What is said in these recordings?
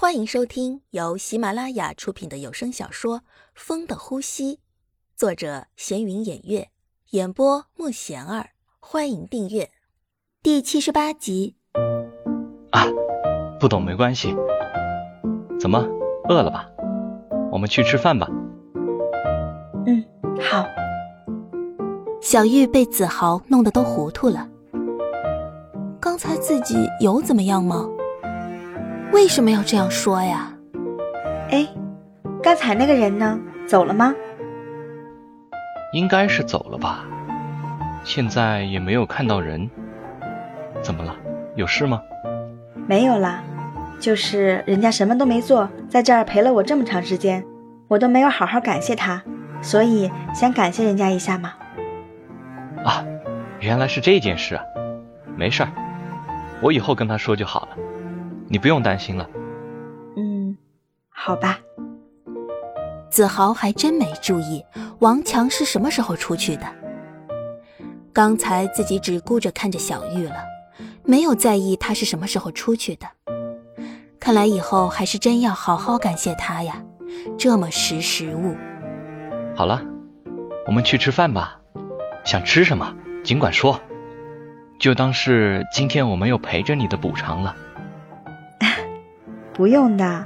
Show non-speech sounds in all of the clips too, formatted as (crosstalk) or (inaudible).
欢迎收听由喜马拉雅出品的有声小说《风的呼吸》，作者闲云掩月，演播慕贤儿。欢迎订阅第七十八集。啊，不懂没关系。怎么饿了吧？我们去吃饭吧。嗯，好。小玉被子豪弄得都糊涂了。刚才自己有怎么样吗？为什么要这样说呀？哎，刚才那个人呢？走了吗？应该是走了吧。现在也没有看到人。怎么了？有事吗？没有啦，就是人家什么都没做，在这儿陪了我这么长时间，我都没有好好感谢他，所以想感谢人家一下嘛。啊，原来是这件事啊。没事儿，我以后跟他说就好了。你不用担心了。嗯，好吧。子豪还真没注意王强是什么时候出去的。刚才自己只顾着看着小玉了，没有在意他是什么时候出去的。看来以后还是真要好好感谢他呀，这么识时务。好了，我们去吃饭吧。想吃什么尽管说，就当是今天我没有陪着你的补偿了。不用的，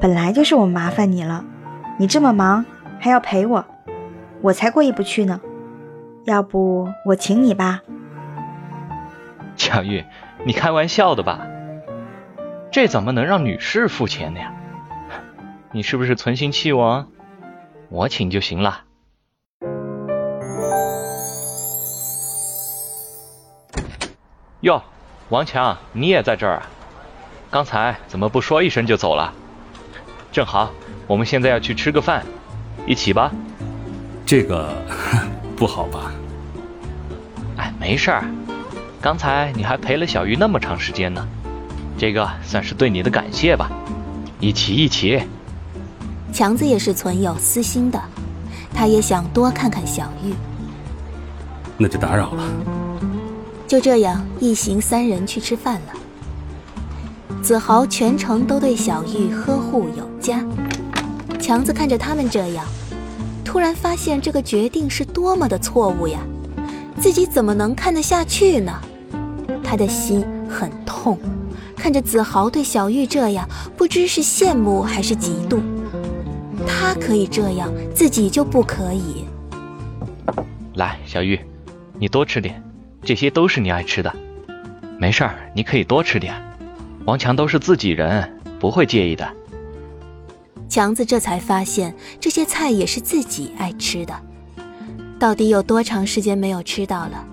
本来就是我麻烦你了，你这么忙还要陪我，我才过意不去呢。要不我请你吧。巧玉，你开玩笑的吧？这怎么能让女士付钱呢？你是不是存心气我？我请就行了。哟，王强，你也在这儿啊？刚才怎么不说一声就走了？正好，我们现在要去吃个饭，一起吧。这个 (laughs) 不好吧？哎，没事儿。刚才你还陪了小玉那么长时间呢，这个算是对你的感谢吧。一起一起。强子也是存有私心的，他也想多看看小玉。那就打扰了。就这样，一行三人去吃饭了。子豪全程都对小玉呵护有加，强子看着他们这样，突然发现这个决定是多么的错误呀！自己怎么能看得下去呢？他的心很痛，看着子豪对小玉这样，不知是羡慕还是嫉妒。他可以这样，自己就不可以。来，小玉，你多吃点，这些都是你爱吃的，没事儿，你可以多吃点。王强都是自己人，不会介意的。强子这才发现，这些菜也是自己爱吃的。到底有多长时间没有吃到了？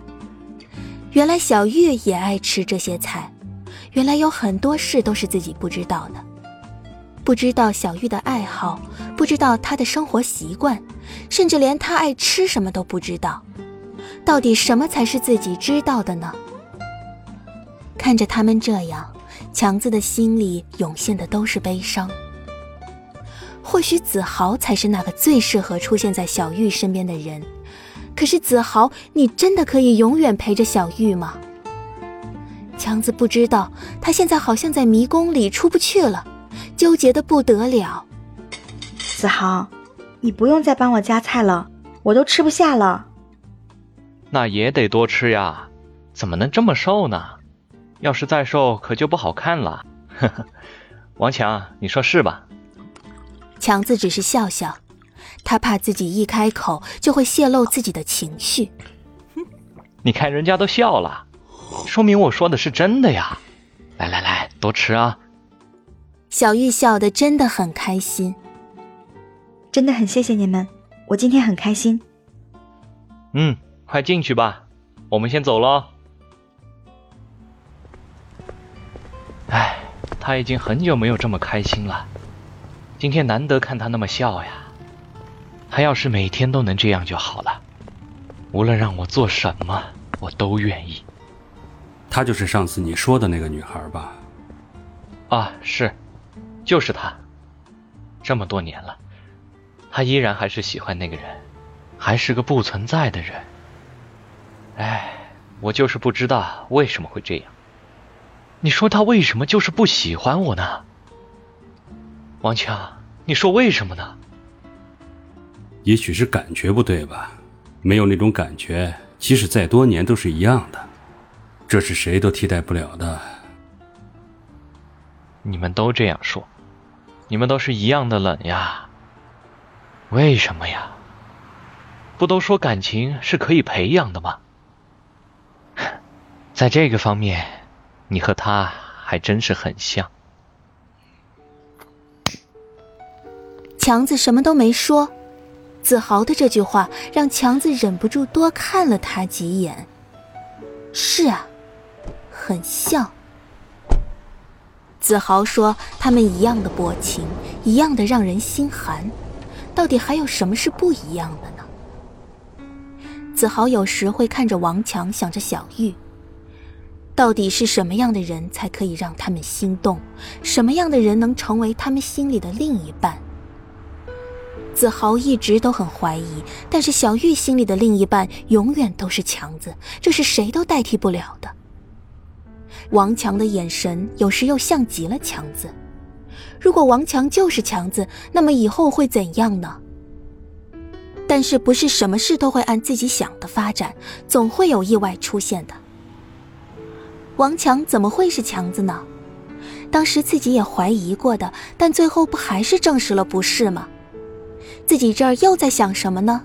原来小玉也爱吃这些菜。原来有很多事都是自己不知道的，不知道小玉的爱好，不知道她的生活习惯，甚至连她爱吃什么都不知道。到底什么才是自己知道的呢？看着他们这样。强子的心里涌现的都是悲伤。或许子豪才是那个最适合出现在小玉身边的人，可是子豪，你真的可以永远陪着小玉吗？强子不知道，他现在好像在迷宫里出不去了，纠结的不得了。子豪，你不用再帮我夹菜了，我都吃不下了。那也得多吃呀，怎么能这么瘦呢？要是再瘦，可就不好看了。呵呵，王强，你说是吧？强子只是笑笑，他怕自己一开口就会泄露自己的情绪。你看人家都笑了，说明我说的是真的呀。来来来，多吃啊！小玉笑得真的很开心，真的很谢谢你们，我今天很开心。嗯，快进去吧，我们先走喽。他已经很久没有这么开心了，今天难得看他那么笑呀。他要是每天都能这样就好了，无论让我做什么，我都愿意。她就是上次你说的那个女孩吧？啊，是，就是她。这么多年了，她依然还是喜欢那个人，还是个不存在的人。唉，我就是不知道为什么会这样。你说他为什么就是不喜欢我呢？王强，你说为什么呢？也许是感觉不对吧，没有那种感觉，即使再多年都是一样的，这是谁都替代不了的。你们都这样说，你们都是一样的冷呀。为什么呀？不都说感情是可以培养的吗？(laughs) 在这个方面，你和他还真是很像。强子什么都没说，子豪的这句话让强子忍不住多看了他几眼。是啊，很像。子豪说他们一样的薄情，一样的让人心寒，到底还有什么是不一样的呢？子豪有时会看着王强，想着小玉。到底是什么样的人才可以让他们心动？什么样的人能成为他们心里的另一半？子豪一直都很怀疑，但是小玉心里的另一半永远都是强子，这是谁都代替不了的。王强的眼神有时又像极了强子。如果王强就是强子，那么以后会怎样呢？但是不是什么事都会按自己想的发展，总会有意外出现的。王强怎么会是强子呢？当时自己也怀疑过的，但最后不还是证实了不是吗？自己这儿又在想什么呢？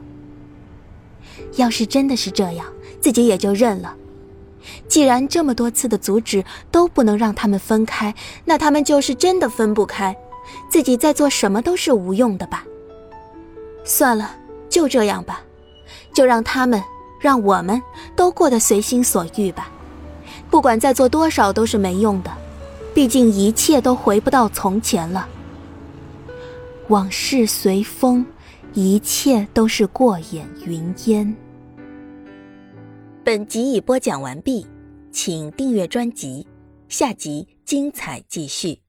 要是真的是这样，自己也就认了。既然这么多次的阻止都不能让他们分开，那他们就是真的分不开。自己再做什么都是无用的吧。算了，就这样吧，就让他们，让我们都过得随心所欲吧。不管再做多少都是没用的，毕竟一切都回不到从前了。往事随风，一切都是过眼云烟。本集已播讲完毕，请订阅专辑，下集精彩继续。